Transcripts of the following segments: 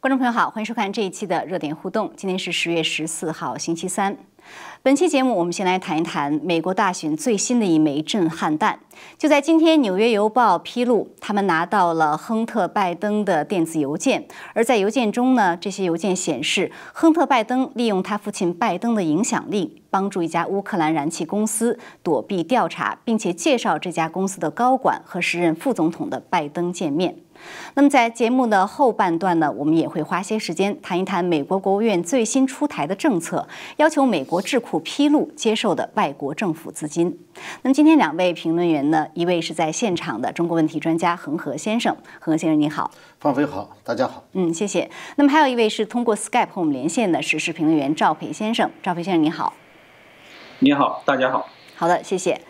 观众朋友好，欢迎收看这一期的热点互动。今天是十月十四号，星期三。本期节目，我们先来谈一谈美国大选最新的一枚震撼弹。就在今天，《纽约邮报》披露，他们拿到了亨特·拜登的电子邮件，而在邮件中呢，这些邮件显示，亨特·拜登利用他父亲拜登的影响力，帮助一家乌克兰燃气公司躲避调查，并且介绍这家公司的高管和时任副总统的拜登见面。那么在节目的后半段呢，我们也会花些时间谈一谈美国国务院最新出台的政策，要求美国智库披露接受的外国政府资金。那么今天两位评论员呢，一位是在现场的中国问题专家恒河先生，恒河先生您好，方飞好，大家好，嗯，谢谢。那么还有一位是通过 Skype 和我们连线的时事评论员赵培先生，赵培先生您好，你好，大家好，好的，谢谢。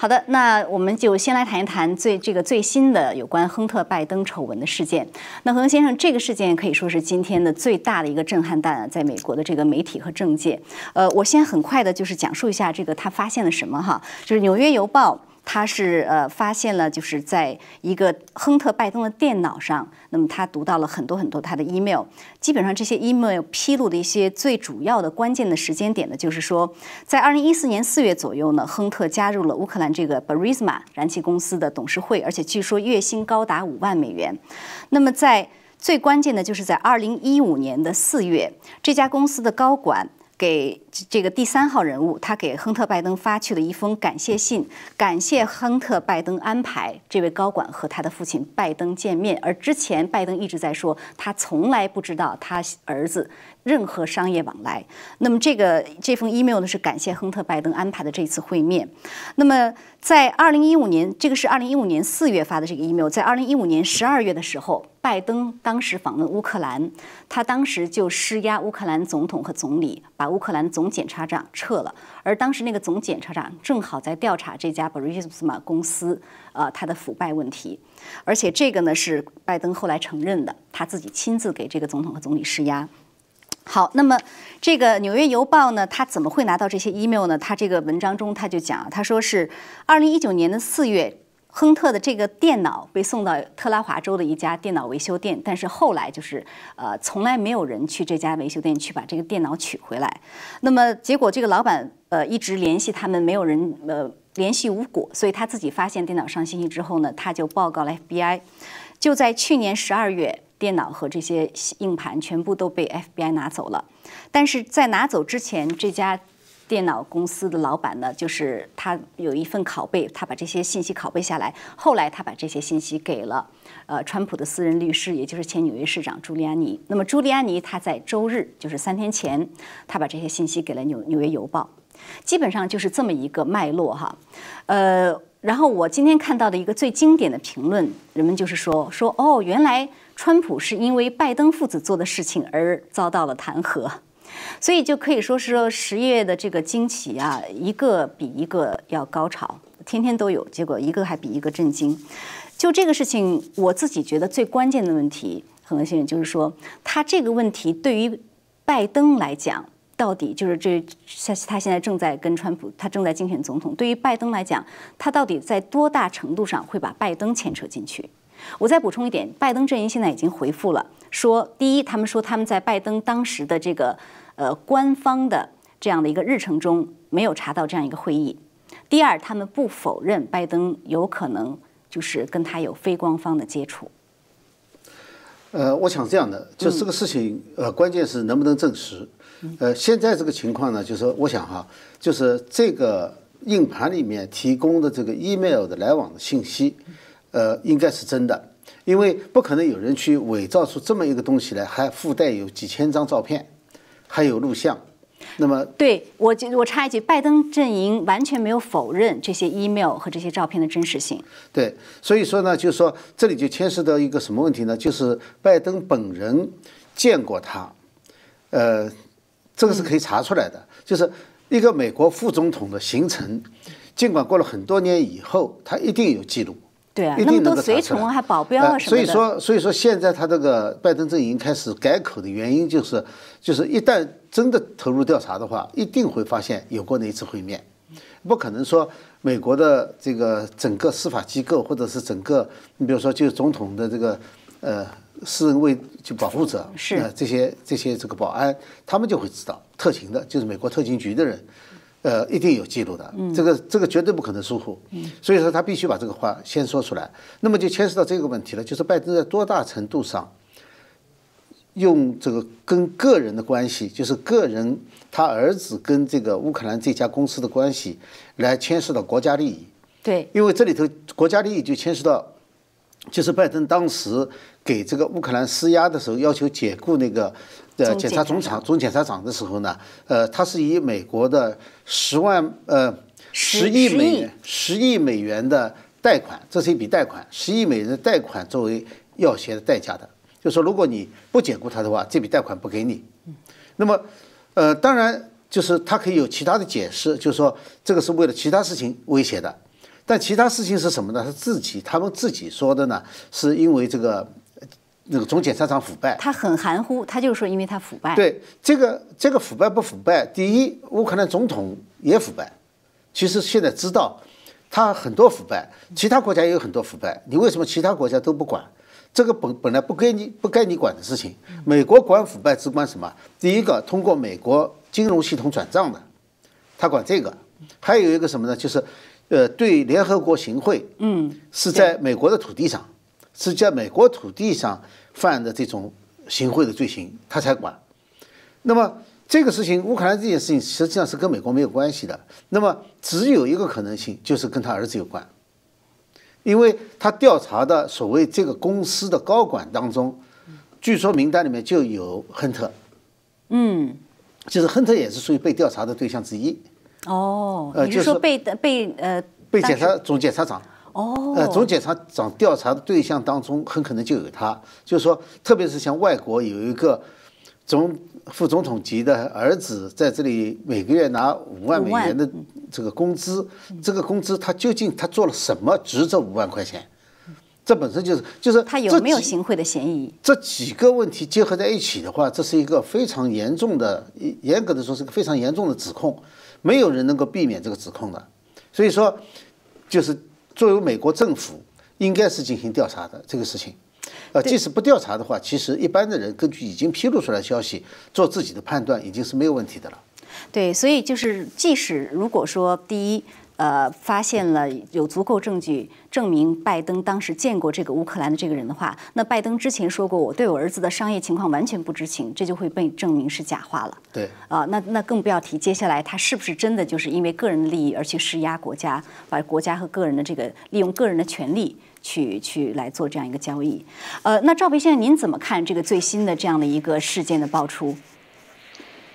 好的，那我们就先来谈一谈最这个最新的有关亨特·拜登丑闻的事件。那恒先生，这个事件可以说是今天的最大的一个震撼弹，在美国的这个媒体和政界。呃，我先很快的就是讲述一下这个他发现了什么哈，就是《纽约邮报》。他是呃发现了，就是在一个亨特·拜登的电脑上，那么他读到了很多很多他的 email，基本上这些 email 披露的一些最主要的关键的时间点呢，就是说，在二零一四年四月左右呢，亨特加入了乌克兰这个 Burisma 燃气公司的董事会，而且据说月薪高达五万美元。那么在最关键的就是在二零一五年的四月，这家公司的高管。给这个第三号人物，他给亨特·拜登发去了一封感谢信，感谢亨特·拜登安排这位高管和他的父亲拜登见面。而之前拜登一直在说，他从来不知道他儿子任何商业往来。那么这个这封 email 呢，是感谢亨特·拜登安排的这次会面。那么在二零一五年，这个是二零一五年四月发的这个 email，在二零一五年十二月的时候。拜登当时访问乌克兰，他当时就施压乌克兰总统和总理把乌克兰总检察长撤了，而当时那个总检察长正好在调查这家 Burisma 公司，呃，他的腐败问题，而且这个呢是拜登后来承认的，他自己亲自给这个总统和总理施压。好，那么这个《纽约邮报》呢，他怎么会拿到这些 email 呢？他这个文章中他就讲，他说是二零一九年的四月。亨特的这个电脑被送到特拉华州的一家电脑维修店，但是后来就是呃，从来没有人去这家维修店去把这个电脑取回来。那么结果这个老板呃一直联系他们，没有人呃联系无果，所以他自己发现电脑上信息之后呢，他就报告了 FBI。就在去年十二月，电脑和这些硬盘全部都被 FBI 拿走了。但是在拿走之前，这家。电脑公司的老板呢，就是他有一份拷贝，他把这些信息拷贝下来。后来他把这些信息给了呃川普的私人律师，也就是前纽约市长朱利安尼。那么朱利安尼他在周日，就是三天前，他把这些信息给了纽纽约邮报。基本上就是这么一个脉络哈。呃，然后我今天看到的一个最经典的评论，人们就是说说哦，原来川普是因为拜登父子做的事情而遭到了弹劾。所以就可以说是说十月的这个惊奇啊，一个比一个要高潮，天天都有，结果一个还比一个震惊。就这个事情，我自己觉得最关键的问题，很多先生就是说，他这个问题对于拜登来讲，到底就是这他他现在正在跟川普，他正在竞选总统，对于拜登来讲，他到底在多大程度上会把拜登牵扯进去？我再补充一点，拜登阵营现在已经回复了，说第一，他们说他们在拜登当时的这个。呃，官方的这样的一个日程中没有查到这样一个会议。第二，他们不否认拜登有可能就是跟他有非官方的接触。呃，我想这样的，就这个事情，呃，关键是能不能证实。呃，现在这个情况呢，就是我想哈，就是这个硬盘里面提供的这个 email 的来往的信息，呃，应该是真的，因为不可能有人去伪造出这么一个东西来，还附带有几千张照片。还有录像，那么对我我插一句，拜登阵营完全没有否认这些 email 和这些照片的真实性。对，所以说呢，就是说这里就牵涉到一个什么问题呢？就是拜登本人见过他，呃，这个是可以查出来的。就是一个美国副总统的行程，尽管过了很多年以后，他一定有记录。对啊，那么多随从还保镖啊什么的。所以说，所以说现在他这个拜登阵营开始改口的原因，就是就是一旦真的投入调查的话，一定会发现有过那一次会面。不可能说美国的这个整个司法机构或者是整个，你比如说就是总统的这个呃私人卫就保护者，是呃这些这些这个保安，他们就会知道，特勤的就是美国特勤局的人。呃，一定有记录的，这个这个绝对不可能疏忽，所以说他必须把这个话先说出来。那么就牵涉到这个问题了，就是拜登在多大程度上用这个跟个人的关系，就是个人他儿子跟这个乌克兰这家公司的关系，来牵涉到国家利益。对，因为这里头国家利益就牵涉到，就是拜登当时给这个乌克兰施压的时候，要求解雇那个呃检察总检察长总检察长的时候呢，呃，他是以美国的十万呃十十亿十亿美元十亿美元的贷款，这是一笔贷款，十亿美元的贷款作为要挟的代价的，就说如果你不解雇他的话，这笔贷款不给你。那么，呃，当然就是他可以有其他的解释，就是说这个是为了其他事情威胁的，但其他事情是什么呢？是自己他们自己说的呢，是因为这个呃那个总检察长腐败。他很含糊，他就说因为他腐败。对这个这个腐败不腐败？第一，乌克兰总统也腐败。其实现在知道，他很多腐败，其他国家也有很多腐败。你为什么其他国家都不管？这个本本来不该你不该你管的事情，美国管腐败只管什么？第一个，通过美国金融系统转账的，他管这个。还有一个什么呢？就是，呃，对联合国行贿，嗯，是在美国的土地上，是在美国土地上犯的这种行贿的罪行，他才管。那么这个事情，乌克兰这件事情实际上是跟美国没有关系的。那么只有一个可能性，就是跟他儿子有关，因为他调查的所谓这个公司的高管当中，据说名单里面就有亨特，嗯，就是亨特也是属于被调查的对象之一，哦，呃就是你是说被被呃被检察总检察长。哦，呃，总检察长调查的对象当中，很可能就有他。就是说，特别是像外国有一个总副总统级的儿子在这里每个月拿五万美元的这个工资，这个工资他究竟他做了什么值这五万块钱？这本身就是就是他有没有行贿的嫌疑？这几个问题结合在一起的话，这是一个非常严重的，严格的说是个非常严重的指控，没有人能够避免这个指控的。所以说，就是作为美国政府应该是进行调查的这个事情。呃，即使不调查的话，其实一般的人根据已经披露出来的消息做自己的判断，已经是没有问题的了。对，所以就是，即使如果说第一，呃，发现了有足够证据证明拜登当时见过这个乌克兰的这个人的话，那拜登之前说过我对我儿子的商业情况完全不知情，这就会被证明是假话了。对，啊，那那更不要提接下来他是不是真的就是因为个人的利益而去施压国家，把国家和个人的这个利用个人的权利去去来做这样一个交易。呃，那赵培先生，您怎么看这个最新的这样的一个事件的爆出？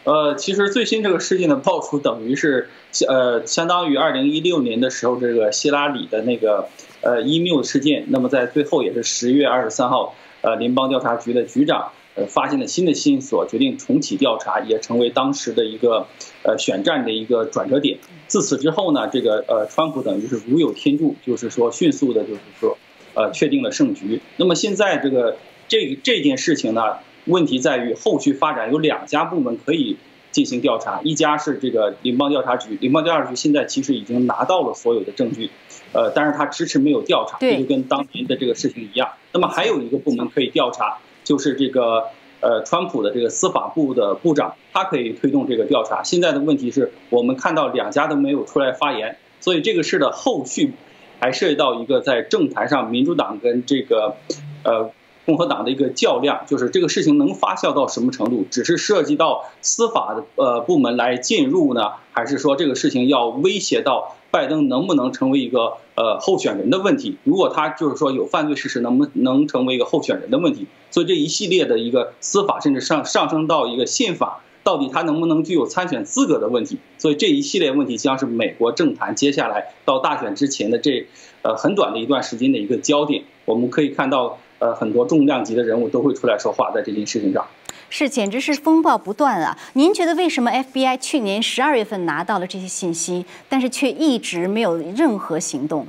呃，其实最新这个事件的爆出，等于是呃，相当于二零一六年的时候这个希拉里的那个呃 email 事件。那么在最后也是十月二十三号，呃，联邦调查局的局长呃发现了新的线索，决定重启调查，也成为当时的一个呃选战的一个转折点。自此之后呢，这个呃，川普等于是如有天助，就是说迅速的，就是说呃确定了胜局。那么现在这个这这件事情呢？问题在于后续发展有两家部门可以进行调查，一家是这个联邦调查局，联邦调查局现在其实已经拿到了所有的证据，呃，但是他迟迟没有调查，这就跟当年的这个事情一样。那么还有一个部门可以调查，就是这个呃，川普的这个司法部的部长，他可以推动这个调查。现在的问题是我们看到两家都没有出来发言，所以这个事的后续还涉及到一个在政坛上民主党跟这个呃。共和党的一个较量，就是这个事情能发酵到什么程度，只是涉及到司法的呃部门来介入呢，还是说这个事情要威胁到拜登能不能成为一个呃候选人的问题？如果他就是说有犯罪事实，能不能成为一个候选人的问题？所以这一系列的一个司法，甚至上上升到一个宪法，到底他能不能具有参选资格的问题？所以这一系列问题将是美国政坛接下来到大选之前的这呃很短的一段时间的一个焦点。我们可以看到。呃，很多重量级的人物都会出来说话，在这件事情上，是简直是风暴不断啊！您觉得为什么 FBI 去年十二月份拿到了这些信息，但是却一直没有任何行动？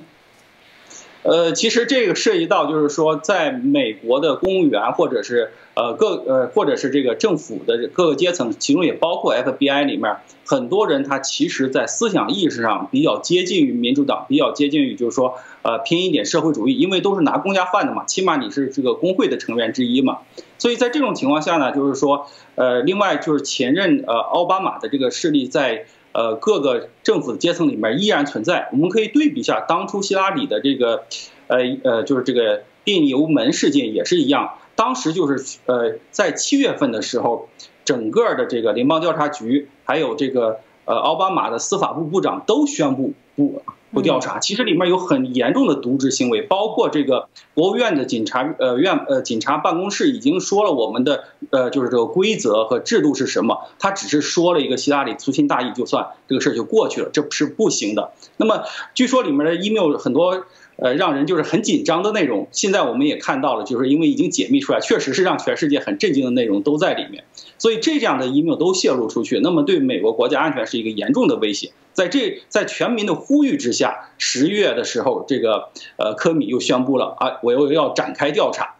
呃，其实这个涉及到就是说，在美国的公务员或者是呃各呃或者是这个政府的各个阶层，其中也包括 FBI 里面很多人，他其实在思想意识上比较接近于民主党，比较接近于就是说呃偏一点社会主义，因为都是拿公家饭的嘛，起码你是这个工会的成员之一嘛。所以在这种情况下呢，就是说呃，另外就是前任呃奥巴马的这个势力在。呃，各个政府阶层里面依然存在。我们可以对比一下当初希拉里的这个，呃呃，就是这个电邮门事件也是一样。当时就是呃，在七月份的时候，整个的这个联邦调查局还有这个呃奥巴马的司法部部长都宣布不。不调查，其实里面有很严重的渎职行为，包括这个国务院的警察呃院呃警察办公室已经说了我们的呃就是这个规则和制度是什么，他只是说了一个希拉里粗心大意就算这个事儿就过去了，这是不行的。那么据说里面的 email 很多。呃，让人就是很紧张的内容。现在我们也看到了，就是因为已经解密出来，确实是让全世界很震惊的内容都在里面。所以这样的 email 都泄露出去，那么对美国国家安全是一个严重的威胁。在这在全民的呼吁之下，十月的时候，这个呃科米又宣布了啊，我又要展开调查。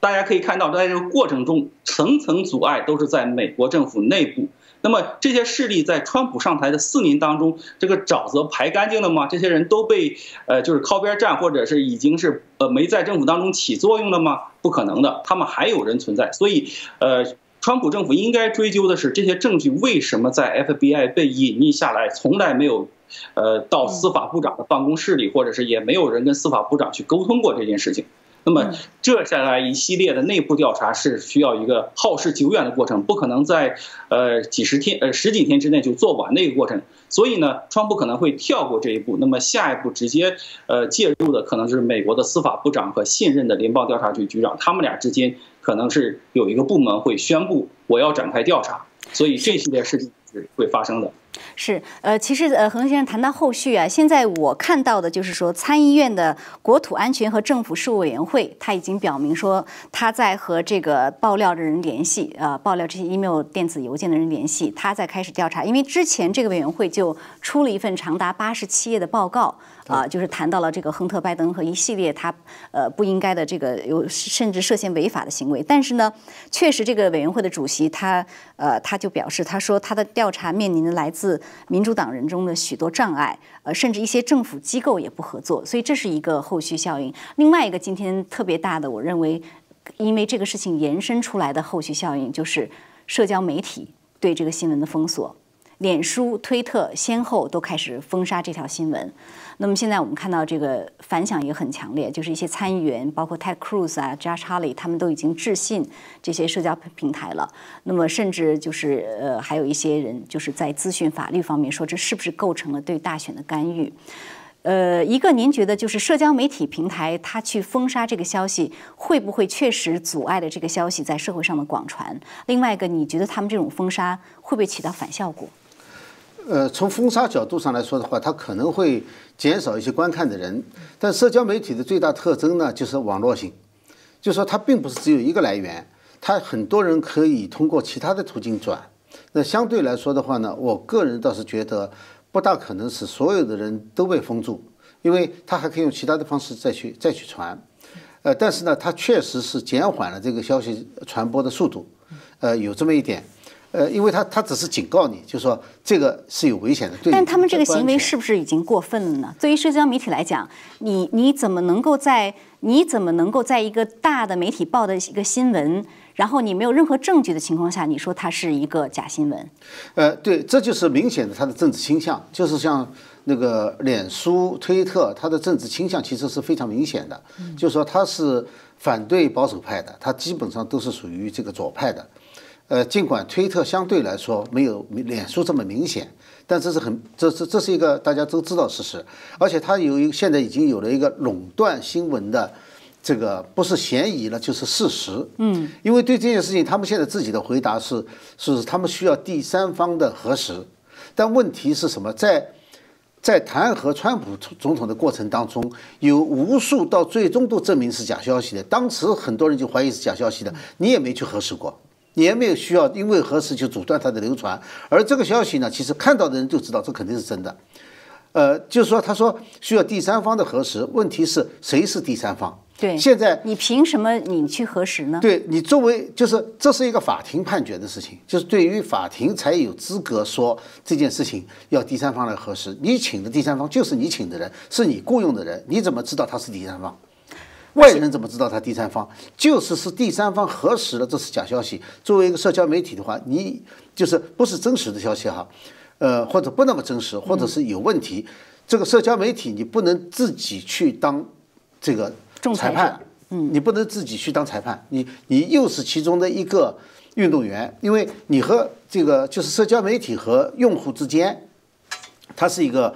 大家可以看到，在这个过程中，层层阻碍都是在美国政府内部。那么这些势力在川普上台的四年当中，这个沼泽排干净了吗？这些人都被呃就是靠边站，或者是已经是呃没在政府当中起作用了吗？不可能的，他们还有人存在。所以呃，川普政府应该追究的是这些证据为什么在 FBI 被隐匿下来，从来没有呃到司法部长的办公室里，或者是也没有人跟司法部长去沟通过这件事情。那么，这下来一系列的内部调查是需要一个耗时久远的过程，不可能在呃几十天、呃十几天之内就做完的一个过程。所以呢，川普可能会跳过这一步，那么下一步直接呃介入的可能就是美国的司法部长和现任的联邦调查局局长，他们俩之间可能是有一个部门会宣布我要展开调查，所以这系列事情是会发生的。是，呃，其实，呃，恒先生谈到后续啊，现在我看到的就是说，参议院的国土安全和政府事务委员会，他已经表明说，他在和这个爆料的人联系，呃，爆料这些 email 电子邮件的人联系，他在开始调查，因为之前这个委员会就出了一份长达八十七页的报告。啊，就是谈到了这个亨特·拜登和一系列他呃不应该的这个有甚至涉嫌违法的行为，但是呢，确实这个委员会的主席他呃他就表示，他说他的调查面临的来自自民主党人中的许多障碍，呃，甚至一些政府机构也不合作，所以这是一个后续效应。另外一个今天特别大的，我认为因为这个事情延伸出来的后续效应，就是社交媒体对这个新闻的封锁。脸书、推特先后都开始封杀这条新闻。那么现在我们看到这个反响也很强烈，就是一些参议员，包括 Ted Cruz 啊、Josh Hawley，他们都已经致信这些社交平台了。那么甚至就是呃，还有一些人就是在咨询法律方面，说这是不是构成了对大选的干预？呃，一个您觉得就是社交媒体平台它去封杀这个消息，会不会确实阻碍了这个消息在社会上的广传？另外一个，你觉得他们这种封杀会不会起到反效果？呃，从封杀角度上来说的话，它可能会减少一些观看的人。但社交媒体的最大特征呢，就是网络性，就说它并不是只有一个来源，它很多人可以通过其他的途径转。那相对来说的话呢，我个人倒是觉得不大可能是所有的人都被封住，因为它还可以用其他的方式再去再去传。呃，但是呢，它确实是减缓了这个消息传播的速度。呃，有这么一点。呃，因为他他只是警告你，就说这个是有危险的。但他们这个行为是不是已经过分了呢？对于社交媒体来讲，你你怎么能够在你怎么能够在一个大的媒体报的一个新闻，然后你没有任何证据的情况下，你说它是一个假新闻？呃，对，这就是明显的他的政治倾向，就是像那个脸书、推特，他的政治倾向其实是非常明显的，就是说他是反对保守派的，他基本上都是属于这个左派的。呃，尽管推特相对来说没有脸书这么明显，但这是很，这是这是一个大家都知道事实，而且它有一现在已经有了一个垄断新闻的这个不是嫌疑了，就是事实。嗯，因为对这件事情，他们现在自己的回答是是他们需要第三方的核实，但问题是什么？在在弹劾川普总统的过程当中，有无数到最终都证明是假消息的，当时很多人就怀疑是假消息的，你也没去核实过。也没有需要因为核实就阻断它的流传，而这个消息呢，其实看到的人就知道这肯定是真的。呃，就是说他说需要第三方的核实，问题是谁是第三方？对，现在你凭什么你去核实呢？对你作为就是这是一个法庭判决的事情，就是对于法庭才有资格说这件事情要第三方来核实。你请的第三方就是你请的人，是你雇佣的人，你怎么知道他是第三方？外人怎么知道他第三方？就是是第三方核实了这是假消息。作为一个社交媒体的话，你就是不是真实的消息哈，呃，或者不那么真实，或者是有问题，这个社交媒体你不能自己去当这个。裁判，嗯，你不能自己去当裁判，你你又是其中的一个运动员，因为你和这个就是社交媒体和用户之间，它是一个，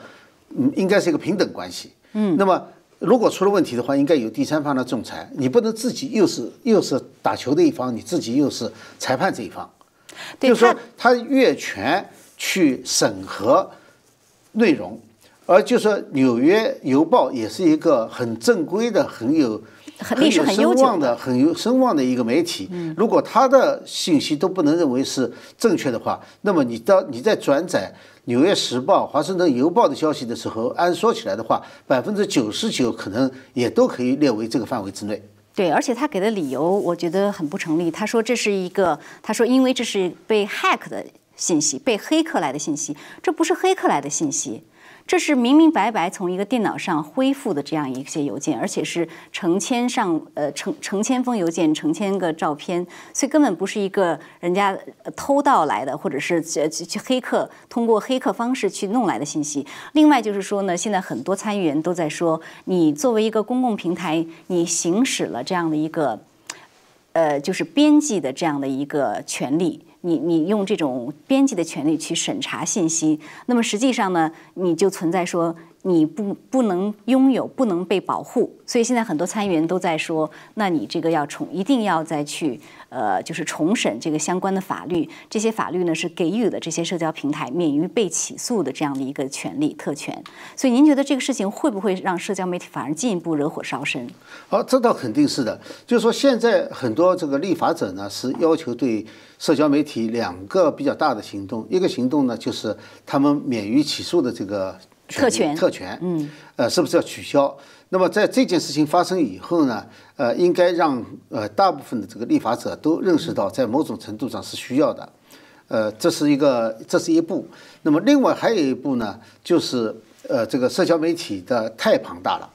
嗯，应该是一个平等关系，嗯，那么如果出了问题的话，应该有第三方的仲裁，你不能自己又是又是打球的一方，你自己又是裁判这一方，就是说他越权去审核内容。而就说《纽约邮报》也是一个很正规的、很有、很有声望的、很有声望的一个媒体。如果他的信息都不能认为是正确的话，那么你到你在转载《纽约时报》《华盛顿邮报》的消息的时候，按说起来的话，百分之九十九可能也都可以列为这个范围之内。对，而且他给的理由我觉得很不成立。他说这是一个，他说因为这是被 hack 的信息，被黑客来的信息，这不是黑客来的信息。这是明明白白从一个电脑上恢复的这样一些邮件，而且是成千上呃成成千封邮件，成千个照片，所以根本不是一个人家偷盗来的，或者是去去黑客通过黑客方式去弄来的信息。另外就是说呢，现在很多参议员都在说，你作为一个公共平台，你行使了这样的一个呃就是编辑的这样的一个权利。你你用这种编辑的权利去审查信息，那么实际上呢，你就存在说你不不能拥有，不能被保护。所以现在很多参议员都在说，那你这个要重，一定要再去。呃，就是重审这个相关的法律，这些法律呢是给予了这些社交平台免于被起诉的这样的一个权利特权。所以您觉得这个事情会不会让社交媒体反而进一步惹火烧身？好，这倒肯定是的。就是说，现在很多这个立法者呢是要求对社交媒体两个比较大的行动，一个行动呢就是他们免于起诉的这个特权特权，嗯，呃，是不是要取消？那么在这件事情发生以后呢，呃，应该让呃大部分的这个立法者都认识到，在某种程度上是需要的，呃，这是一个，这是一步。那么另外还有一步呢，就是呃这个社交媒体的太庞大了，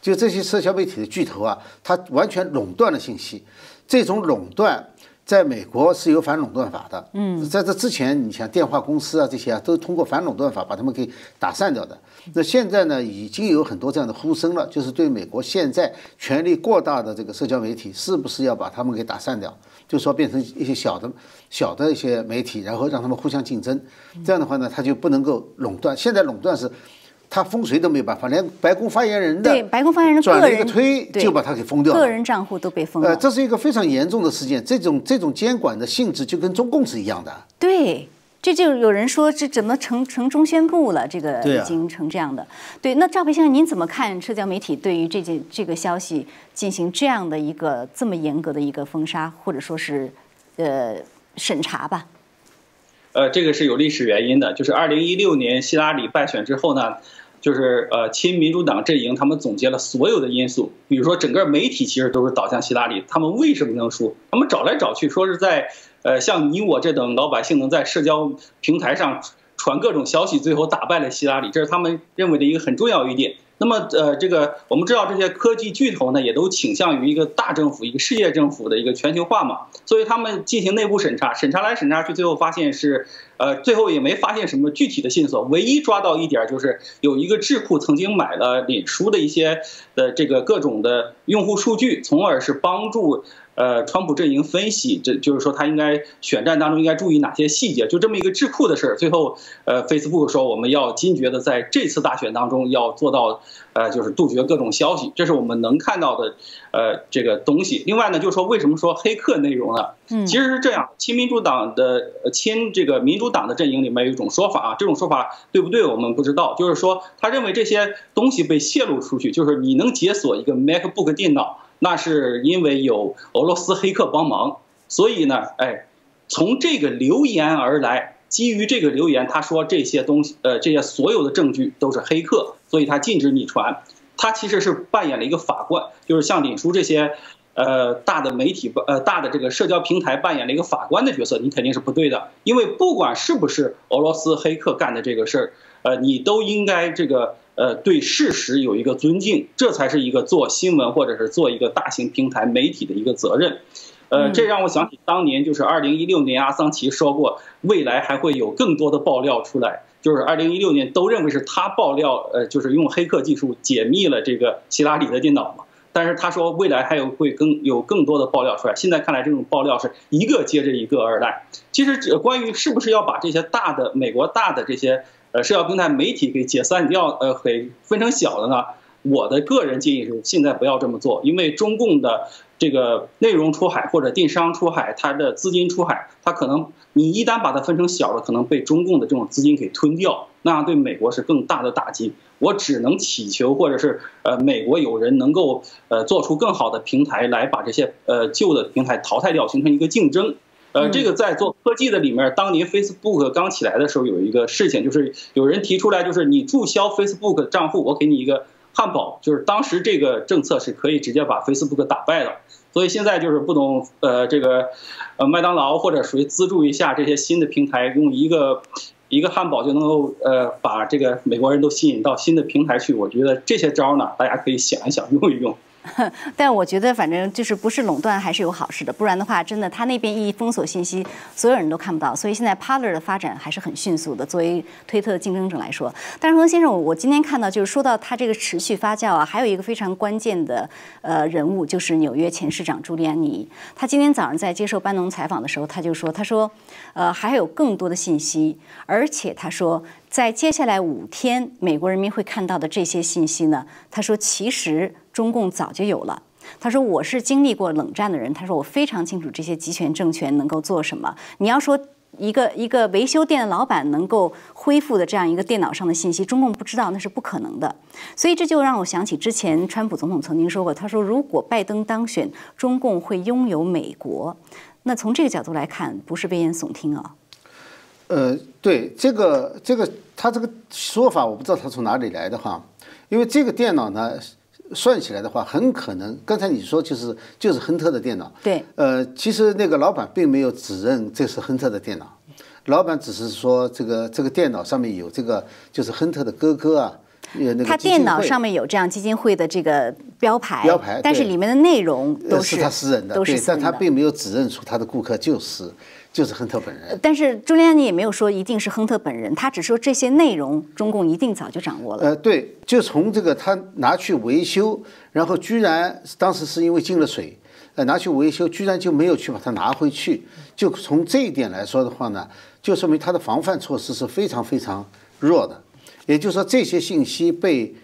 就这些社交媒体的巨头啊，它完全垄断了信息，这种垄断。在美国是有反垄断法的，嗯，在这之前，你像电话公司啊这些啊，都通过反垄断法把他们给打散掉的。那现在呢，已经有很多这样的呼声了，就是对美国现在权力过大的这个社交媒体，是不是要把他们给打散掉？就说变成一些小的、小的一些媒体，然后让他们互相竞争，这样的话呢，他就不能够垄断。现在垄断是。他封谁都没有办法，连白宫发言人的对白宫发言人转了一个推就把他给封掉了，个人账户都被封了。呃，这是一个非常严重的事件，这种这种监管的性质就跟中共是一样的。对，这就有人说这怎么成成中宣部了？这个已经成这样的。对，那赵培先生，您怎么看社交媒体对于这件这个消息进行这样的一个这么严格的一个封杀，或者说是呃审查吧？呃，这个是有历史原因的，就是二零一六年希拉里败选之后呢。就是呃，亲民主党阵营他们总结了所有的因素，比如说整个媒体其实都是导向希拉里，他们为什么能输？他们找来找去说是在呃，像你我这等老百姓能在社交平台上传各种消息，最后打败了希拉里，这是他们认为的一个很重要一点。那么，呃，这个我们知道，这些科技巨头呢，也都倾向于一个大政府、一个世界政府的一个全球化嘛，所以他们进行内部审查，审查来审查去，最后发现是，呃，最后也没发现什么具体的线索，唯一抓到一点就是有一个智库曾经买了脸书的一些的这个各种的用户数据，从而是帮助。呃，川普阵营分析，这就是说他应该选战当中应该注意哪些细节，就这么一个智库的事儿。最后，呃，Facebook 说我们要坚决的在这次大选当中要做到，呃，就是杜绝各种消息，这是我们能看到的，呃，这个东西。另外呢，就是说为什么说黑客内容呢？嗯，其实是这样，亲民主党的亲这个民主党的阵营里面有一种说法啊，这种说法对不对我们不知道，就是说他认为这些东西被泄露出去，就是你能解锁一个 MacBook 电脑。那是因为有俄罗斯黑客帮忙，所以呢，哎，从这个流言而来，基于这个留言，他说这些东西，呃，这些所有的证据都是黑客，所以他禁止你传。他其实是扮演了一个法官，就是像脸书这些，呃，大的媒体，呃，大的这个社交平台扮演了一个法官的角色，你肯定是不对的，因为不管是不是俄罗斯黑客干的这个事儿，呃，你都应该这个，呃，对事实有一个尊敬，这才是一个做新闻或者是做一个大型平台媒体的一个责任。呃，这让我想起当年就是二零一六年，阿桑奇说过，未来还会有更多的爆料出来。就是二零一六年都认为是他爆料，呃，就是用黑客技术解密了这个希拉里的电脑嘛。但是他说未来还有会更有更多的爆料出来。现在看来，这种爆料是一个接着一个而来。其实，关于是不是要把这些大的美国大的这些呃社交平台媒体给解散掉，呃，给分成小的呢？我的个人建议是，现在不要这么做，因为中共的这个内容出海或者电商出海，它的资金出海，它可能你一旦把它分成小的，可能被中共的这种资金给吞掉，那样对美国是更大的打击。我只能祈求，或者是呃，美国有人能够呃做出更好的平台来把这些呃旧的平台淘汰掉，形成一个竞争。呃，这个在做科技的里面，当年 Facebook 刚起来的时候，有一个事情，就是有人提出来，就是你注销 Facebook 账户，我给你一个。汉堡就是当时这个政策是可以直接把 Facebook 打败的，所以现在就是不懂呃这个呃麦当劳或者谁资助一下这些新的平台，用一个一个汉堡就能够呃把这个美国人都吸引到新的平台去。我觉得这些招呢，大家可以想一想，用一用。但我觉得，反正就是不是垄断还是有好事的，不然的话，真的他那边一封锁信息，所有人都看不到。所以现在 Parler 的发展还是很迅速的。作为推特的竞争者来说，但是何先生，我今天看到就是说到他这个持续发酵啊，还有一个非常关键的呃人物，就是纽约前市长朱利安尼。他今天早上在接受班农采访的时候，他就说，他说，呃，还有更多的信息，而且他说。在接下来五天，美国人民会看到的这些信息呢？他说，其实中共早就有了。他说，我是经历过冷战的人，他说我非常清楚这些集权政权能够做什么。你要说一个一个维修店的老板能够恢复的这样一个电脑上的信息，中共不知道那是不可能的。所以这就让我想起之前川普总统曾经说过，他说如果拜登当选，中共会拥有美国。那从这个角度来看，不是危言耸听啊。呃，对这个这个他这个说法，我不知道他从哪里来的哈，因为这个电脑呢，算起来的话，很可能刚才你说就是就是亨特的电脑。对。呃，其实那个老板并没有指认这是亨特的电脑，老板只是说这个这个电脑上面有这个就是亨特的哥哥啊，他电脑上面有这样基金会的这个标牌，标牌，但是里面的内容都是他私人的，都是但他并没有指认出他的顾客就是。就是亨特本人，但是朱利安尼也没有说一定是亨特本人，他只说这些内容中共一定早就掌握了。呃，对，就从这个他拿去维修，然后居然当时是因为进了水，呃，拿去维修，居然就没有去把它拿回去，就从这一点来说的话呢，就说明他的防范措施是非常非常弱的，也就是说这些信息被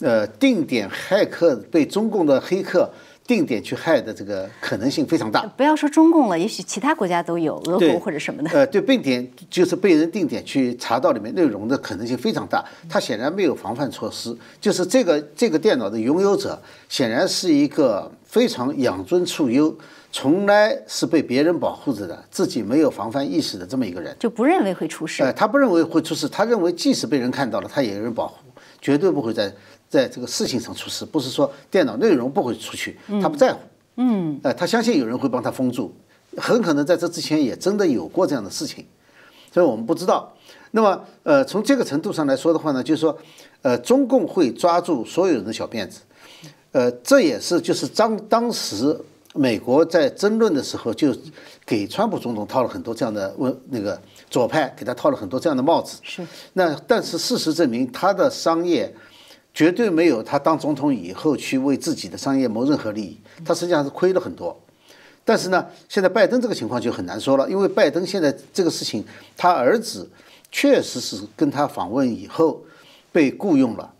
呃定点骇客被中共的黑客。定点去害的这个可能性非常大。不要说中共了，也许其他国家都有，俄国或者什么的。呃，对，定点就是被人定点去查到里面内容的可能性非常大。他显然没有防范措施，就是这个这个电脑的拥有者显然是一个非常养尊处优，从来是被别人保护着的，自己没有防范意识的这么一个人，就不认为会出事。呃，他不认为会出事，他认为即使被人看到了，他也有人保护，绝对不会在。在这个事情上出事，不是说电脑内容不会出去，他不在乎。嗯，呃，他相信有人会帮他封住，很可能在这之前也真的有过这样的事情，所以我们不知道。那么，呃，从这个程度上来说的话呢，就是说，呃，中共会抓住所有人的小辫子，呃，这也是就是当当时美国在争论的时候，就给川普总统套了很多这样的问那个左派给他套了很多这样的帽子。是。那但是事实证明，他的商业。绝对没有他当总统以后去为自己的商业谋任何利益，他实际上是亏了很多。但是呢，现在拜登这个情况就很难说了，因为拜登现在这个事情，他儿子确实是跟他访问以后被雇佣了，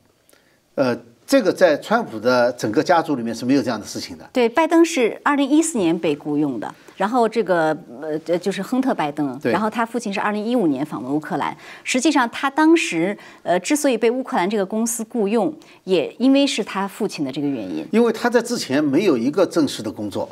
呃。这个在川普的整个家族里面是没有这样的事情的。对，拜登是二零一四年被雇佣的，然后这个呃就是亨特拜登，然后他父亲是二零一五年访问乌克兰。实际上，他当时呃之所以被乌克兰这个公司雇佣，也因为是他父亲的这个原因。因为他在之前没有一个正式的工作，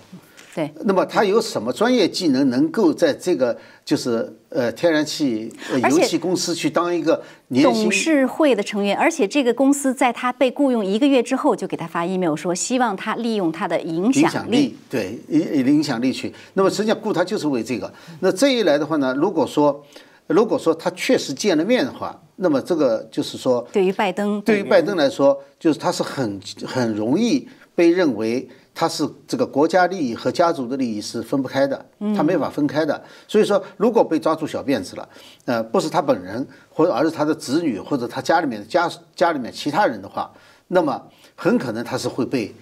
对，那么他有什么专业技能能够在这个就是呃天然气、呃、油气公司去当一个年董事会的成员，而且这个公司在他被雇佣一个月之后就给他发 email 说，希望他利用他的影。响力，对，影影响力去。那么实际上雇他就是为这个。那这一来的话呢，如果说如果说他确实见了面的话，那么这个就是说，对于拜登，对于拜登，来说，就是他是很很容易被认为他是这个国家利益和家族的利益是分不开的，他没法分开的。所以说，如果被抓住小辫子了，呃，不是他本人，或者而是他的子女或者他家里面的家家里面其他人的话，那么很可能他是会被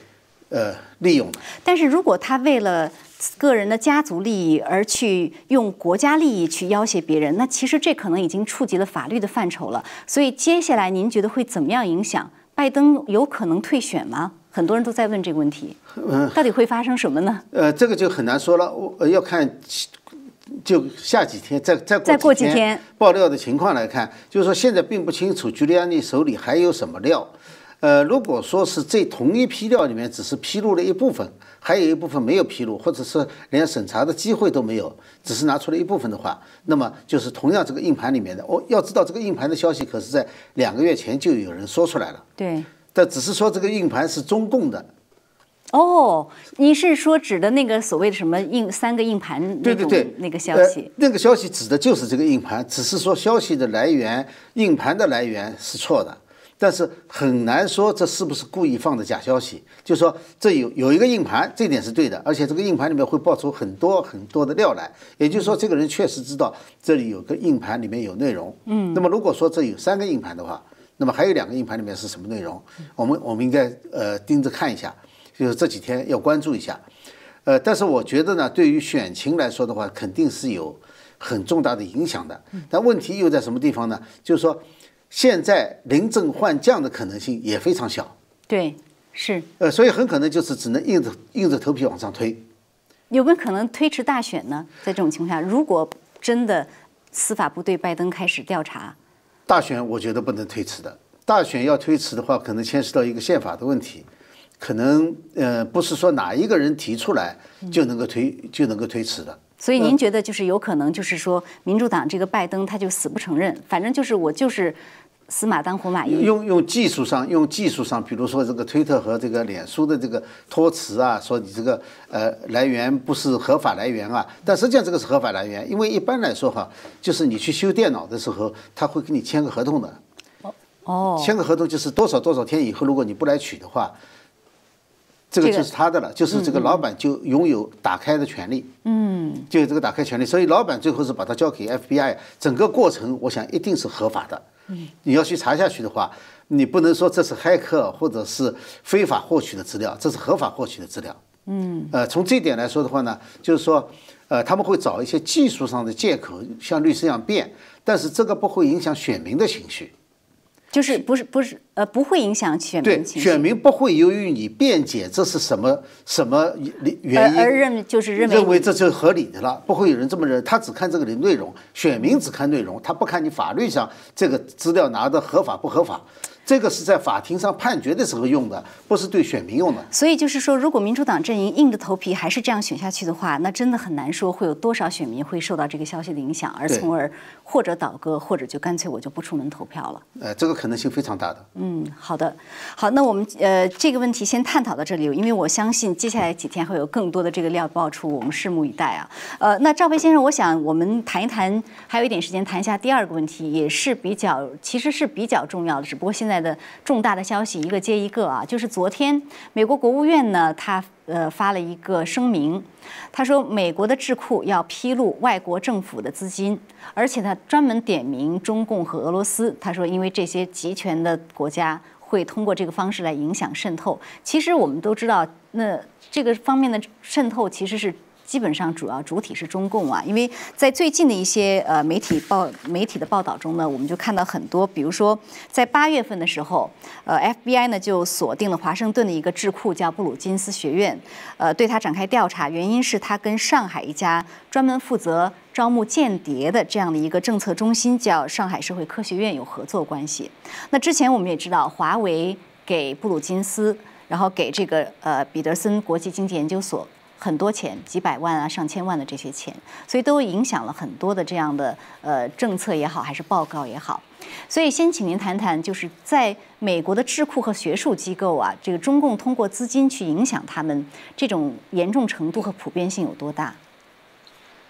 呃利用的。但是如果他为了个人的家族利益而去用国家利益去要挟别人，那其实这可能已经触及了法律的范畴了。所以接下来您觉得会怎么样影响拜登有可能退选吗？很多人都在问这个问题，到底会发生什么呢？呃，这个就很难说了，我呃要看就下几天再再再过几几天爆料的情况来看，就是说现在并不清楚居利安尼手里还有什么料。呃，如果说是这同一批料里面只是披露了一部分，还有一部分没有披露，或者是连审查的机会都没有，只是拿出了一部分的话，那么就是同样这个硬盘里面的，哦，要知道这个硬盘的消息可是在两个月前就有人说出来了，对，但只是说这个硬盘是中共的，哦，你是说指的那个所谓的什么硬三个硬盘那种对对对，那个消呃息？那个消息指的就是这个硬盘，只是说消息的来源、硬盘的来源是错的，但是很难说这是不是故意放的假消息。就说这有有一个硬盘，这点是对的，而且这个硬盘里面会爆出很多很多的料来，也就是说这个人确实知道这里有个硬盘里面有内容。嗯，那么如果说这有三个硬盘的话，那么还有两个硬盘里面是什么内容？我们我们应该呃盯着看一下，就是这几天要关注一下。呃，但是我觉得呢，对于选情来说的话，肯定是有很重大的影响的。但问题又在什么地方呢？就是说，现在临阵换将的可能性也非常小。对，是呃，所以很可能就是只能硬着硬着头皮往上推。有没有可能推迟大选呢？在这种情况下，如果真的司法部对拜登开始调查，大选我觉得不能推迟的，大选要推迟的话，可能牵涉到一个宪法的问题，可能呃不是说哪一个人提出来就能够推就能够推迟的。所以您觉得就是有可能就是说，民主党这个拜登他就死不承认，反正就是我就是死马当活马医。用用技术上，用技术上，比如说这个推特和这个脸书的这个托词啊，说你这个呃来源不是合法来源啊，但实际上这个是合法来源，因为一般来说哈，就是你去修电脑的时候，他会给你签个合同的，哦，签个合同就是多少多少天以后，如果你不来取的话，这个这个就是他的了，就是这个老板就拥有打开的权利，嗯，就有这个打开权利，所以老板最后是把它交给 FBI，整个过程我想一定是合法的，嗯，你要去查下去的话，你不能说这是骇客或者是非法获取的资料，这是合法获取的资料，嗯，呃，从这一点来说的话呢，就是说，呃，他们会找一些技术上的借口，像律师一样辩，但是这个不会影响选民的情绪。就是不是不是呃不会影响选，民情绪，选民不会由于你辩解这是什么什么原因而而认为就是认为认为这就是合理的了，不会有人这么认。他只看这个的内容，选民只看内容，他不看你法律上这个资料拿的合法不合法。这个是在法庭上判决的时候用的，不是对选民用的。所以就是说，如果民主党阵营硬着头皮还是这样选下去的话，那真的很难说会有多少选民会受到这个消息的影响，而从而或者倒戈，或者就干脆我就不出门投票了。呃，这个可能性非常大的。嗯，好的，好，那我们呃这个问题先探讨到这里，因为我相信接下来几天会有更多的这个料爆出，我们拭目以待啊。呃，那赵飞先生，我想我们谈一谈，还有一点时间谈一下第二个问题，也是比较其实是比较重要的，只不过现在在的重大的消息一个接一个啊，就是昨天美国国务院呢，他呃发了一个声明。他说，美国的智库要披露外国政府的资金，而且他，专门点名中共和俄罗斯。他说，因为这些集权的国家会通过这个方式来影响渗透。其实我们都知道，那这个方面的渗透其实是。基本上主要主体是中共啊，因为在最近的一些呃媒体报媒体的报道中呢，我们就看到很多，比如说在八月份的时候，呃，FBI 呢就锁定了华盛顿的一个智库叫布鲁金斯学院，呃，对他展开调查，原因是他跟上海一家专门负责招募间谍的这样的一个政策中心叫上海社会科学院有合作关系。那之前我们也知道，华为给布鲁金斯，然后给这个呃彼得森国际经济研究所。很多钱，几百万啊、上千万的这些钱，所以都影响了很多的这样的呃政策也好，还是报告也好。所以先请您谈谈，就是在美国的智库和学术机构啊，这个中共通过资金去影响他们，这种严重程度和普遍性有多大？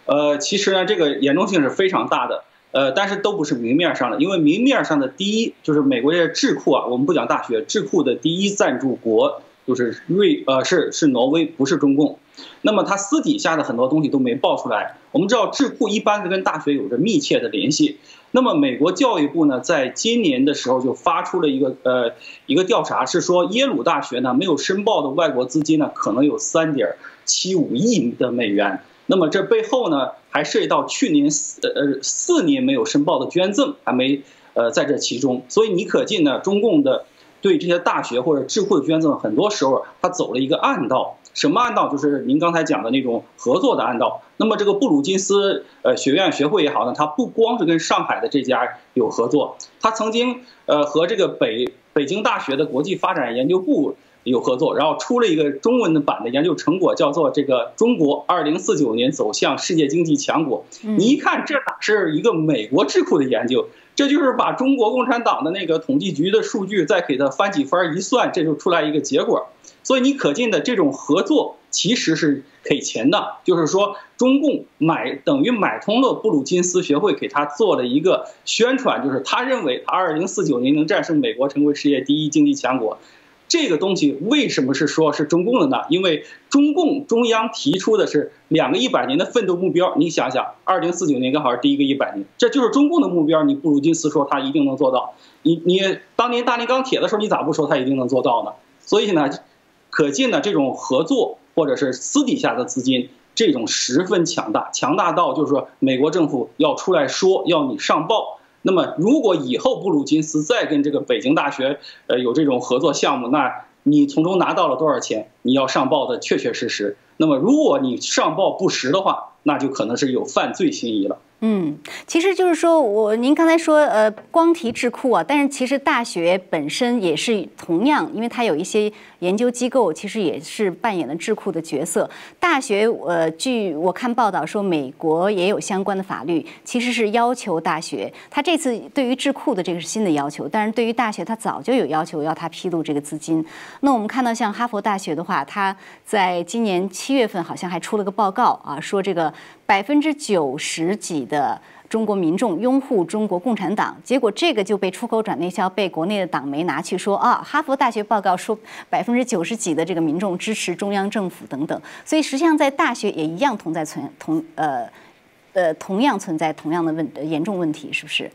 呃，其实呢，这个严重性是非常大的。呃，但是都不是明面上的，因为明面上的第一就是美国这些智库啊，我们不讲大学，智库的第一赞助国就是瑞呃是是挪威，不是中共。那么他私底下的很多东西都没爆出来。我们知道智库一般是跟大学有着密切的联系。那么美国教育部呢，在今年的时候就发出了一个呃一个调查，是说耶鲁大学呢没有申报的外国资金呢，可能有三点七五亿的美元。那么这背后呢，还涉及到去年四呃四年没有申报的捐赠，还没呃在这其中，所以你可见呢，中共的对这些大学或者智库的捐赠，很多时候他走了一个暗道。什么暗道？就是您刚才讲的那种合作的暗道。那么这个布鲁金斯呃学院学会也好呢，它不光是跟上海的这家有合作，它曾经呃和这个北北京大学的国际发展研究部。有合作，然后出了一个中文的版的研究成果，叫做《这个中国二零四九年走向世界经济强国》。你一看，这哪是一个美国智库的研究？这就是把中国共产党的那个统计局的数据再给它翻几番一算，这就出来一个结果。所以你可见的这种合作其实是给钱的，就是说中共买等于买通了布鲁金斯学会，给他做了一个宣传，就是他认为他二零四九年能战胜美国，成为世界第一经济强国。这个东西为什么是说是中共的呢？因为中共中央提出的是两个一百年的奋斗目标。你想想，二零四九年刚好是第一个一百年，这就是中共的目标。你布鲁金斯说他一定能做到，你你当年大炼钢铁的时候，你咋不说他一定能做到呢？所以呢，可见呢这种合作或者是私底下的资金，这种十分强大，强大到就是说美国政府要出来说要你上报。那么，如果以后布鲁金斯再跟这个北京大学，呃，有这种合作项目，那你从中拿到了多少钱？你要上报的确确实实。那么，如果你上报不实的话，那就可能是有犯罪嫌疑了。嗯，其实就是说我您刚才说呃，光提智库啊，但是其实大学本身也是同样，因为它有一些研究机构，其实也是扮演了智库的角色。大学呃，据我看报道说，美国也有相关的法律，其实是要求大学。他这次对于智库的这个是新的要求，但是对于大学，他早就有要求要他披露这个资金。那我们看到像哈佛大学的话，他在今年七月份好像还出了个报告啊，说这个。百分之九十几的中国民众拥护中国共产党，结果这个就被出口转内销，被国内的党媒拿去说啊，哈佛大学报告说百分之九十几的这个民众支持中央政府等等，所以实际上在大学也一样同在存同呃呃同样存在同样的问严重问题，是不是？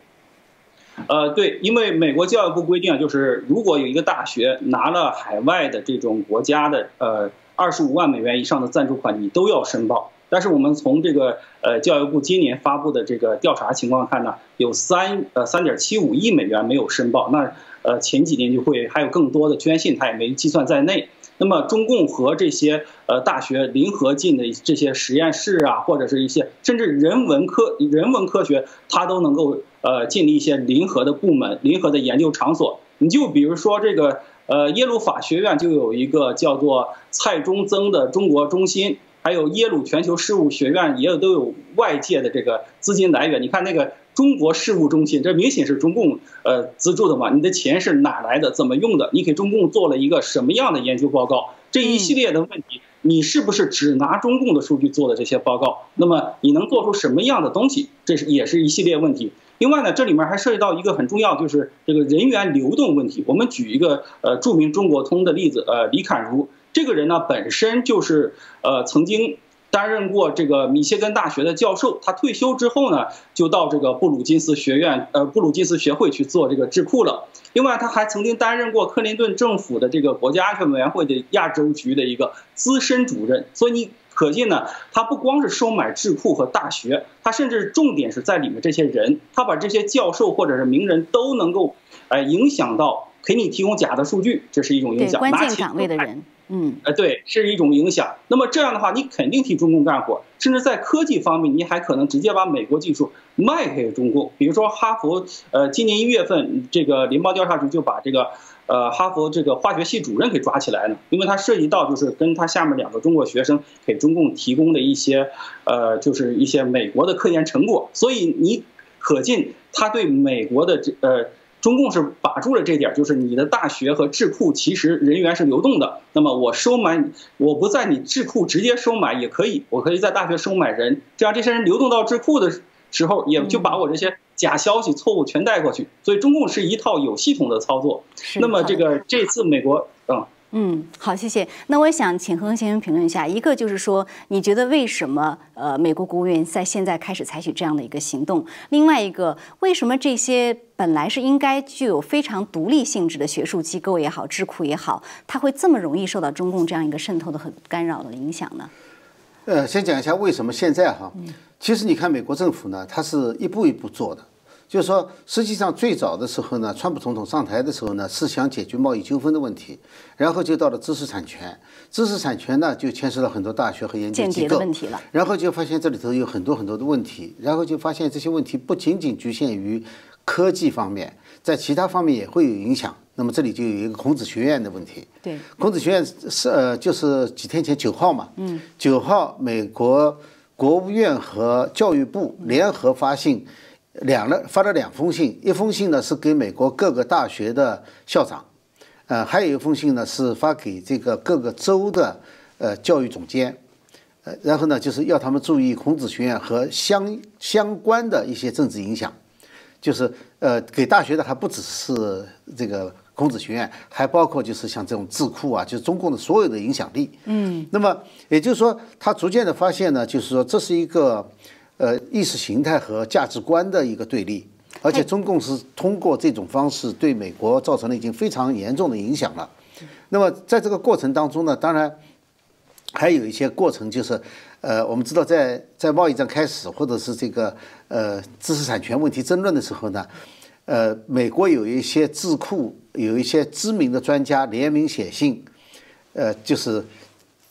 呃，对，因为美国教育部规定，就是如果有一个大学拿了海外的这种国家的呃二十五万美元以上的赞助款，你都要申报。但是我们从这个呃教育部今年发布的这个调查情况看呢，有三呃三点七五亿美元没有申报，那呃前几年就会还有更多的捐献，他也没计算在内。那么中共和这些呃大学临河近的这些实验室啊，或者是一些甚至人文科人文科学，它都能够呃建立一些临河的部门、临河的研究场所。你就比如说这个呃耶鲁法学院就有一个叫做蔡中曾的中国中心。还有耶鲁全球事务学院也有都有外界的这个资金来源。你看那个中国事务中心，这明显是中共呃资助的嘛？你的钱是哪来的？怎么用的？你给中共做了一个什么样的研究报告？这一系列的问题，你是不是只拿中共的数据做的这些报告？那么你能做出什么样的东西？这是也是一系列问题。另外呢，这里面还涉及到一个很重要，就是这个人员流动问题。我们举一个呃著名中国通的例子，呃李侃如。这个人呢，本身就是呃曾经担任过这个密歇根大学的教授。他退休之后呢，就到这个布鲁金斯学院呃布鲁金斯学会去做这个智库了。另外，他还曾经担任过克林顿政府的这个国家安全委员会的亚洲局的一个资深主任。所以你可见呢，他不光是收买智库和大学，他甚至重点是在里面这些人，他把这些教授或者是名人都能够哎影响到。给你提供假的数据，这是一种影响。关键岗位的人，嗯，呃，对，是一种影响。那么这样的话，你肯定替中共干活，甚至在科技方面，你还可能直接把美国技术卖给中共。比如说哈佛，呃，今年一月份，这个联邦调查局就把这个。呃，哈佛这个化学系主任给抓起来了，因为他涉及到就是跟他下面两个中国学生给中共提供的一些，呃，就是一些美国的科研成果，所以你可见他对美国的这呃中共是把住了这点，就是你的大学和智库其实人员是流动的，那么我收买我不在你智库直接收买也可以，我可以在大学收买人，这样这些人流动到智库的时候，也就把我这些。假消息、错误全带过去，所以中共是一套有系统的操作。那么这个这次美国，嗯嗯，好，谢谢。那我想请何先生评论一下，一个就是说，你觉得为什么呃美国国务院在现在开始采取这样的一个行动？另外一个，为什么这些本来是应该具有非常独立性质的学术机构也好、智库也好，它会这么容易受到中共这样一个渗透的很干扰的影响呢？呃，先讲一下为什么现在哈。其实你看，美国政府呢，它是一步一步做的。就是说，实际上最早的时候呢，川普总统上台的时候呢，是想解决贸易纠纷的问题，然后就到了知识产权。知识产权呢，就牵涉到很多大学和研究机构。问题了。然后就发现这里头有很多很多的问题，然后就发现这些问题不仅仅局限于科技方面，在其他方面也会有影响。那么这里就有一个孔子学院的问题。对。孔子学院是呃，就是几天前九号嘛。嗯。九号，美国。国务院和教育部联合发信，两了发了两封信，一封信呢是给美国各个大学的校长，呃，还有一封信呢是发给这个各个州的呃教育总监，呃，然后呢就是要他们注意孔子学院和相相关的一些政治影响，就是呃给大学的还不只是这个。孔子学院还包括就是像这种智库啊，就是中共的所有的影响力。嗯，那么也就是说，他逐渐的发现呢，就是说这是一个呃意识形态和价值观的一个对立，而且中共是通过这种方式对美国造成了已经非常严重的影响了。那么在这个过程当中呢，当然还有一些过程，就是呃，我们知道在在贸易战开始或者是这个呃知识产权问题争论的时候呢。呃，美国有一些智库，有一些知名的专家联名写信，呃，就是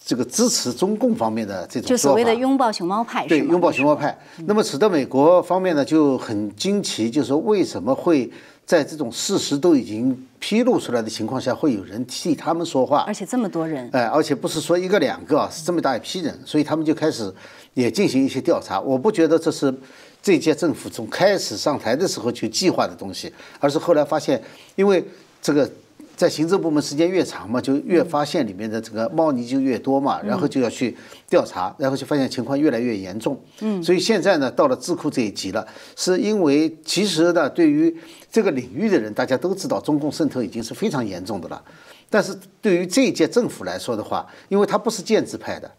这个支持中共方面的这种就所谓的拥抱熊猫派，对，拥抱熊猫派。那么使得美国方面呢就很惊奇，就是说为什么会在这种事实都已经披露出来的情况下，会有人替他们说话，而且这么多人，哎，而且不是说一个两个，是这么大一批人，所以他们就开始也进行一些调查。我不觉得这是。这届政府从开始上台的时候就计划的东西，而是后来发现，因为这个在行政部门时间越长嘛，就越发现里面的这个猫腻就越多嘛，然后就要去调查，然后就发现情况越来越严重。嗯，所以现在呢，到了智库这一级了，是因为其实呢，对于这个领域的人，大家都知道中共渗透已经是非常严重的了，但是对于这一届政府来说的话，因为它不是建制派的，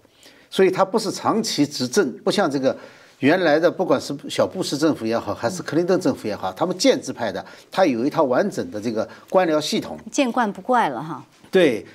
所以它不是长期执政，不像这个。原来的不管是小布什政府也好，还是克林顿政府也好，他们建制派的，他有一套完整的这个官僚系统，见惯不怪了哈。对。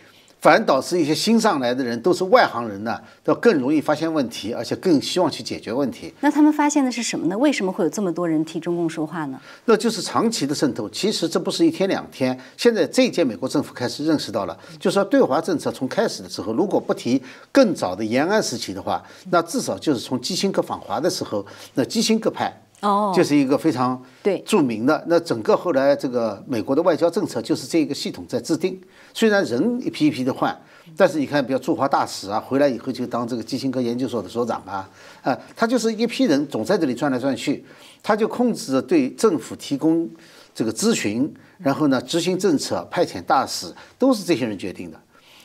反导致一些新上来的人都是外行人呢，要更容易发现问题，而且更希望去解决问题。那他们发现的是什么呢？为什么会有这么多人替中共说话呢？那就是长期的渗透。其实这不是一天两天。现在这一届美国政府开始认识到了，就是说对华政策从开始的时候，如果不提更早的延安时期的话，那至少就是从基辛格访华的时候，那基辛格派。哦，就是一个非常对著名的。那整个后来这个美国的外交政策就是这个系统在制定。虽然人一批一批的换，但是你看，比如驻华大使啊，回来以后就当这个基辛格研究所的所长啊，啊，他就是一批人总在这里转来转去，他就控制着对政府提供这个咨询，然后呢执行政策、派遣大使，都是这些人决定的。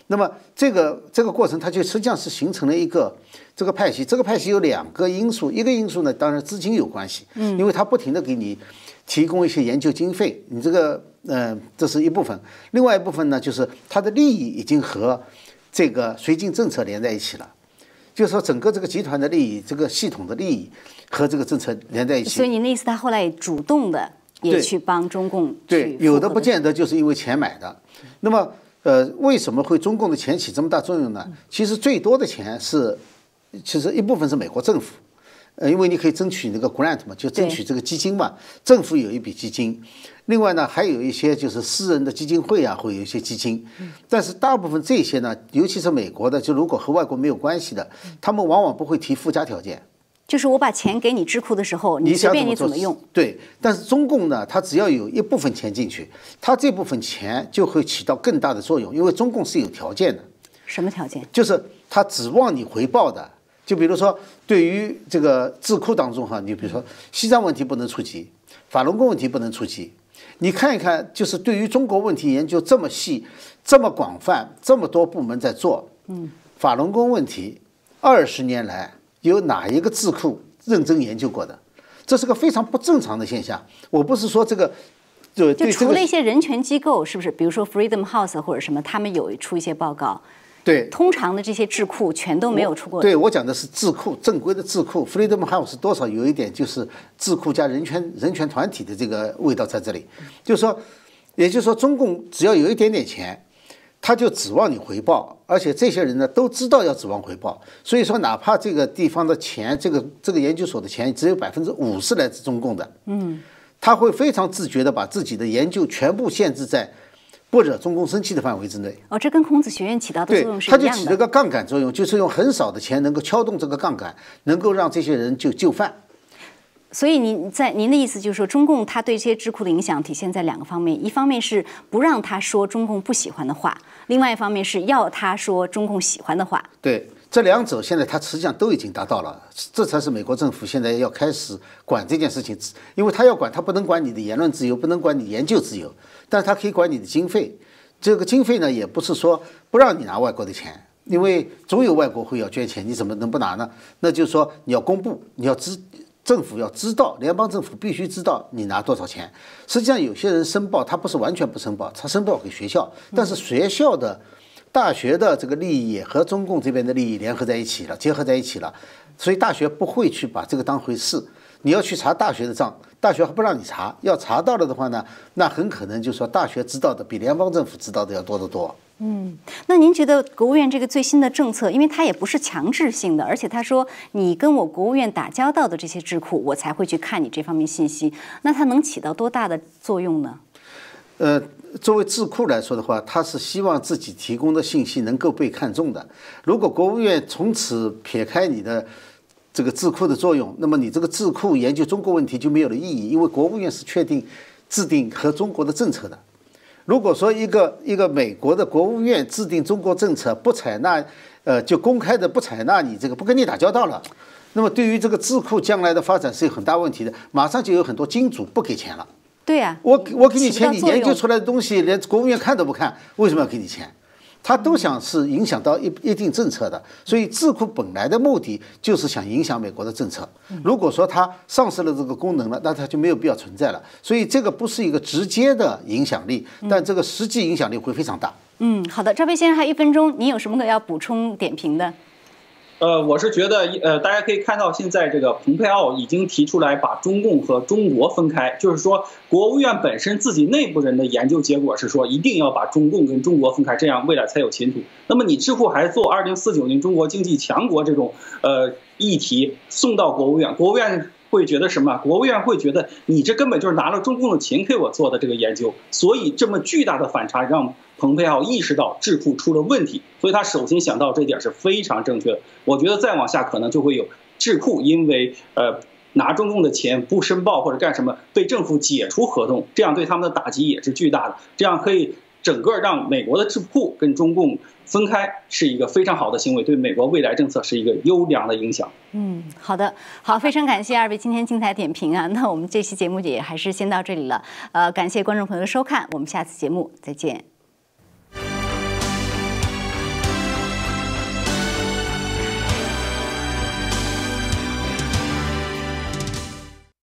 那么这个这个过程，它就实际上是形成了一个这个派系。这个派系有两个因素，一个因素呢，当然资金有关系，嗯，因为它不停的给你提供一些研究经费，你这个呃，这是一部分。另外一部分呢，就是它的利益已经和这个绥靖政策连在一起了，就是说整个这个集团的利益、这个系统的利益和这个政策连在一起。所以你的意思，他后来也主动的也去帮中共对，有的不见得就是因为钱买的。那么。呃，为什么会中共的钱起这么大作用呢？其实最多的钱是，其实一部分是美国政府，呃，因为你可以争取那个 grant 嘛，就争取这个基金嘛，政府有一笔基金，另外呢还有一些就是私人的基金会啊，会有一些基金，但是大部分这些呢，尤其是美国的，就如果和外国没有关系的，他们往往不会提附加条件。就是我把钱给你智库的时候，你随便你怎么用。对，但是中共呢，它只要有一部分钱进去，它这部分钱就会起到更大的作用，因为中共是有条件的。什么条件？就是他指望你回报的。就比如说，对于这个智库当中哈，你比如说西藏问题不能触及，法轮功问题不能触及。你看一看，就是对于中国问题研究这么细、这么广泛、这么多部门在做，嗯，法轮功问题二十年来有哪一个智库认真研究过的？这是个非常不正常的现象。我不是说这个，就就除了一些人权机构，是不是？比如说 Freedom House 或者什么，他们有出一些报告。对，通常的这些智库全都没有出过。对我讲的是智库，正规的智库，Freedom House 多少有一点就是智库加人权人权团体的这个味道在这里。就是说，也就是说，中共只要有一点点钱，他就指望你回报，而且这些人呢都知道要指望回报。所以说，哪怕这个地方的钱，这个这个研究所的钱只有百分之五是来自中共的，嗯，他会非常自觉的把自己的研究全部限制在。不惹中共生气的范围之内哦，这跟孔子学院起到的作用是一样的。它就起了个杠杆作用，就是用很少的钱能够撬动这个杠杆，能够让这些人就就范。所以您在您的意思就是说，中共他对这些智库的影响体现在两个方面：一方面是不让他说中共不喜欢的话，另外一方面是要他说中共喜欢的话。对，这两者现在他实际上都已经达到了，这才是美国政府现在要开始管这件事情，因为他要管，他不能管你的言论自由，不能管你研究自由。但是他可以管你的经费，这个经费呢，也不是说不让你拿外国的钱，因为总有外国会要捐钱，你怎么能不拿呢？那就是说你要公布，你要知政府要知道，联邦政府必须知道你拿多少钱。实际上，有些人申报，他不是完全不申报，他申报给学校，但是学校的、大学的这个利益和中共这边的利益联合在一起了，结合在一起了，所以大学不会去把这个当回事。你要去查大学的账。大学还不让你查，要查到了的话呢，那很可能就说大学知道的比联邦政府知道的要多得多。嗯，那您觉得国务院这个最新的政策，因为它也不是强制性的，而且他说你跟我国务院打交道的这些智库，我才会去看你这方面信息，那它能起到多大的作用呢？呃，作为智库来说的话，他是希望自己提供的信息能够被看中的。如果国务院从此撇开你的。这个智库的作用，那么你这个智库研究中国问题就没有了意义，因为国务院是确定制定和中国的政策的。如果说一个一个美国的国务院制定中国政策不采纳，呃，就公开的不采纳你这个不跟你打交道了，那么对于这个智库将来的发展是有很大问题的。马上就有很多金主不给钱了。对呀，我我给你钱，你研究出来的东西连国务院看都不看，为什么要给你钱？他都想是影响到一一定政策的，所以智库本来的目的就是想影响美国的政策。如果说它丧失了这个功能了，那它就没有必要存在了。所以这个不是一个直接的影响力，但这个实际影响力会非常大。嗯，好的，赵飞先生还有一分钟，您有什么要补充点评的？呃，我是觉得，呃，大家可以看到，现在这个蓬佩奥已经提出来把中共和中国分开，就是说，国务院本身自己内部人的研究结果是说，一定要把中共跟中国分开，这样未来才有前途。那么你智库还做二零四九年中国经济强国这种呃议题送到国务院，国务院。会觉得什么？国务院会觉得你这根本就是拿了中共的钱给我做的这个研究，所以这么巨大的反差让蓬佩奥意识到智库出了问题，所以他首先想到这点是非常正确的。我觉得再往下可能就会有智库因为呃拿中共的钱不申报或者干什么被政府解除合同，这样对他们的打击也是巨大的。这样可以。整个让美国的智库跟中共分开是一个非常好的行为，对美国未来政策是一个优良的影响。嗯，好的，好，非常感谢二位今天精彩点评啊！那我们这期节目也还是先到这里了。呃，感谢观众朋友的收看，我们下次节目再见。